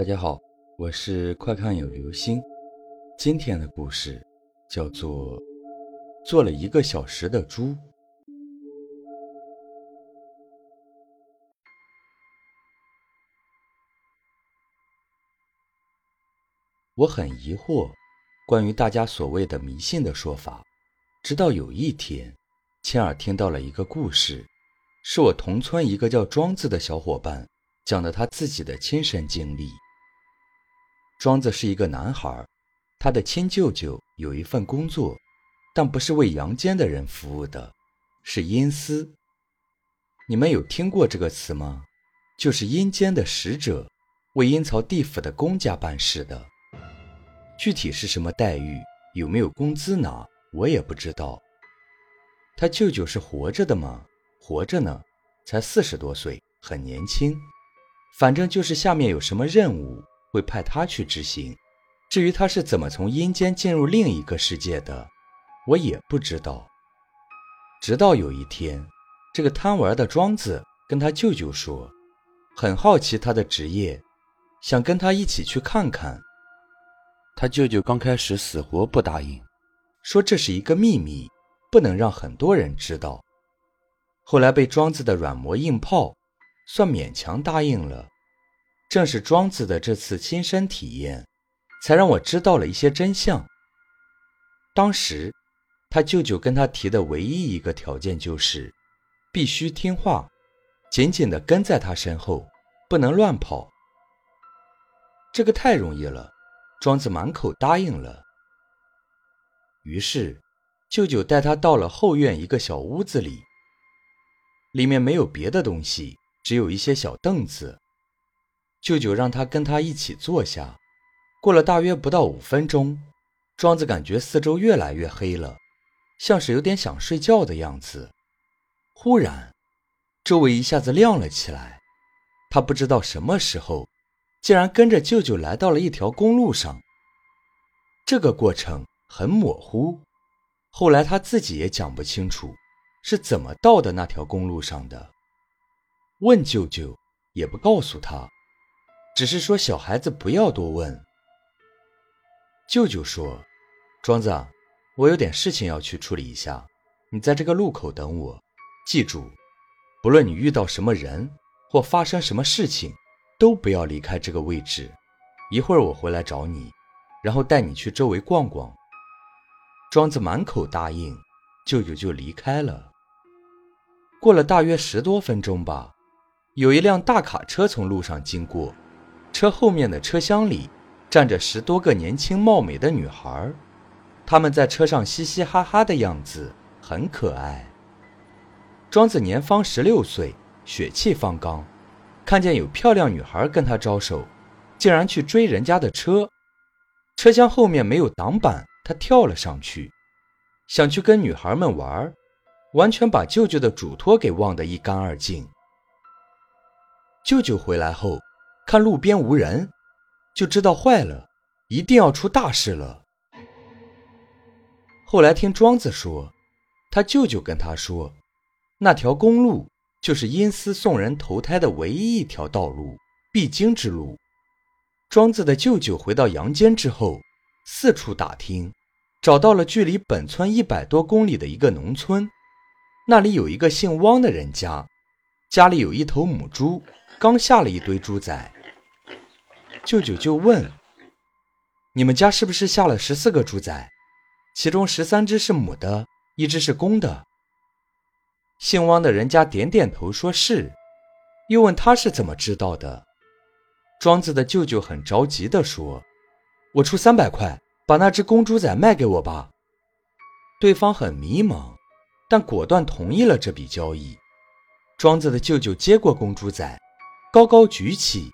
大家好，我是快看有流星。今天的故事叫做《做了一个小时的猪》。我很疑惑，关于大家所谓的迷信的说法。直到有一天，亲耳听到了一个故事，是我同村一个叫庄子的小伙伴。讲的他自己的亲身经历。庄子是一个男孩，他的亲舅舅有一份工作，但不是为阳间的人服务的，是阴司。你们有听过这个词吗？就是阴间的使者，为阴曹地府的公家办事的。具体是什么待遇，有没有工资拿，我也不知道。他舅舅是活着的吗？活着呢，才四十多岁，很年轻。反正就是下面有什么任务会派他去执行，至于他是怎么从阴间进入另一个世界的，我也不知道。直到有一天，这个贪玩的庄子跟他舅舅说，很好奇他的职业，想跟他一起去看看。他舅舅刚开始死活不答应，说这是一个秘密，不能让很多人知道。后来被庄子的软磨硬泡。算勉强答应了。正是庄子的这次亲身体验，才让我知道了一些真相。当时，他舅舅跟他提的唯一一个条件就是，必须听话，紧紧地跟在他身后，不能乱跑。这个太容易了，庄子满口答应了。于是，舅舅带他到了后院一个小屋子里，里面没有别的东西。只有一些小凳子，舅舅让他跟他一起坐下。过了大约不到五分钟，庄子感觉四周越来越黑了，像是有点想睡觉的样子。忽然，周围一下子亮了起来。他不知道什么时候，竟然跟着舅舅来到了一条公路上。这个过程很模糊，后来他自己也讲不清楚是怎么到的那条公路上的。问舅舅，也不告诉他，只是说小孩子不要多问。舅舅说：“庄子，我有点事情要去处理一下，你在这个路口等我。记住，不论你遇到什么人或发生什么事情，都不要离开这个位置。一会儿我回来找你，然后带你去周围逛逛。”庄子满口答应，舅舅就离开了。过了大约十多分钟吧。有一辆大卡车从路上经过，车后面的车厢里站着十多个年轻貌美的女孩，她们在车上嘻嘻哈哈的样子很可爱。庄子年方十六岁，血气方刚，看见有漂亮女孩跟他招手，竟然去追人家的车。车厢后面没有挡板，他跳了上去，想去跟女孩们玩，完全把舅舅的嘱托给忘得一干二净。舅舅回来后，看路边无人，就知道坏了，一定要出大事了。后来听庄子说，他舅舅跟他说，那条公路就是阴司送人投胎的唯一一条道路，必经之路。庄子的舅舅回到阳间之后，四处打听，找到了距离本村一百多公里的一个农村，那里有一个姓汪的人家，家里有一头母猪。刚下了一堆猪仔，舅舅就问：“你们家是不是下了十四个猪仔？其中十三只是母的，一只是公的？”姓汪的人家点点头，说是。又问他是怎么知道的？庄子的舅舅很着急地说：“我出三百块，把那只公猪仔卖给我吧。”对方很迷茫，但果断同意了这笔交易。庄子的舅舅接过公猪仔。高高举起，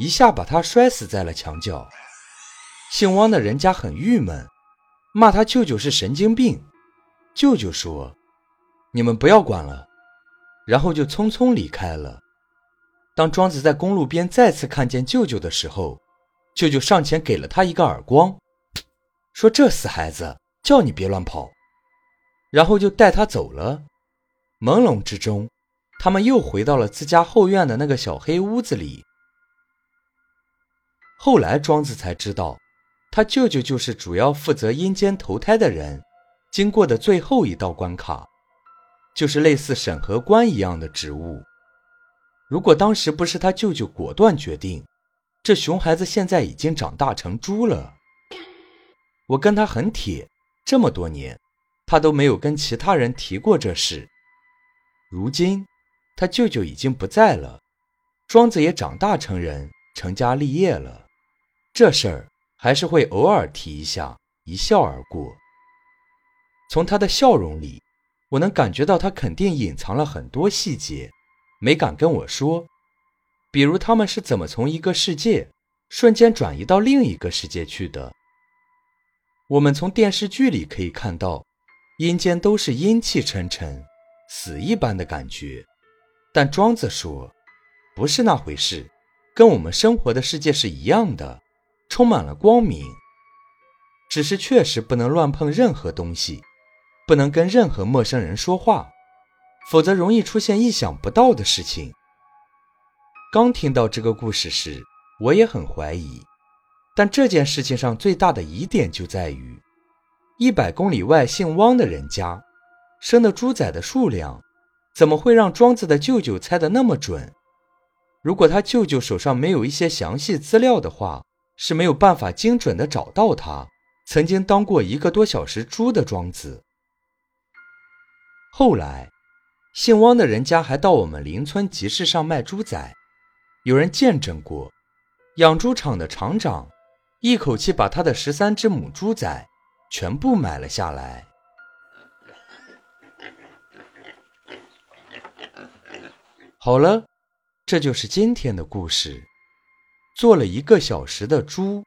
一下把他摔死在了墙角。姓汪的人家很郁闷，骂他舅舅是神经病。舅舅说：“你们不要管了。”然后就匆匆离开了。当庄子在公路边再次看见舅舅的时候，舅舅上前给了他一个耳光，说：“这死孩子，叫你别乱跑。”然后就带他走了。朦胧之中。他们又回到了自家后院的那个小黑屋子里。后来庄子才知道，他舅舅就是主要负责阴间投胎的人，经过的最后一道关卡，就是类似审核官一样的职务。如果当时不是他舅舅果断决定，这熊孩子现在已经长大成猪了。我跟他很铁，这么多年，他都没有跟其他人提过这事。如今，他舅舅已经不在了，庄子也长大成人，成家立业了，这事儿还是会偶尔提一下，一笑而过。从他的笑容里，我能感觉到他肯定隐藏了很多细节。没敢跟我说，比如他们是怎么从一个世界瞬间转移到另一个世界去的。我们从电视剧里可以看到，阴间都是阴气沉沉、死一般的感觉，但庄子说，不是那回事，跟我们生活的世界是一样的，充满了光明。只是确实不能乱碰任何东西，不能跟任何陌生人说话。否则容易出现意想不到的事情。刚听到这个故事时，我也很怀疑，但这件事情上最大的疑点就在于，一百公里外姓汪的人家生的猪仔的数量，怎么会让庄子的舅舅猜得那么准？如果他舅舅手上没有一些详细资料的话，是没有办法精准的找到他曾经当过一个多小时猪的庄子。后来。姓汪的人家还到我们邻村集市上卖猪仔，有人见证过，养猪场的厂长一口气把他的十三只母猪仔全部买了下来。好了，这就是今天的故事。做了一个小时的猪。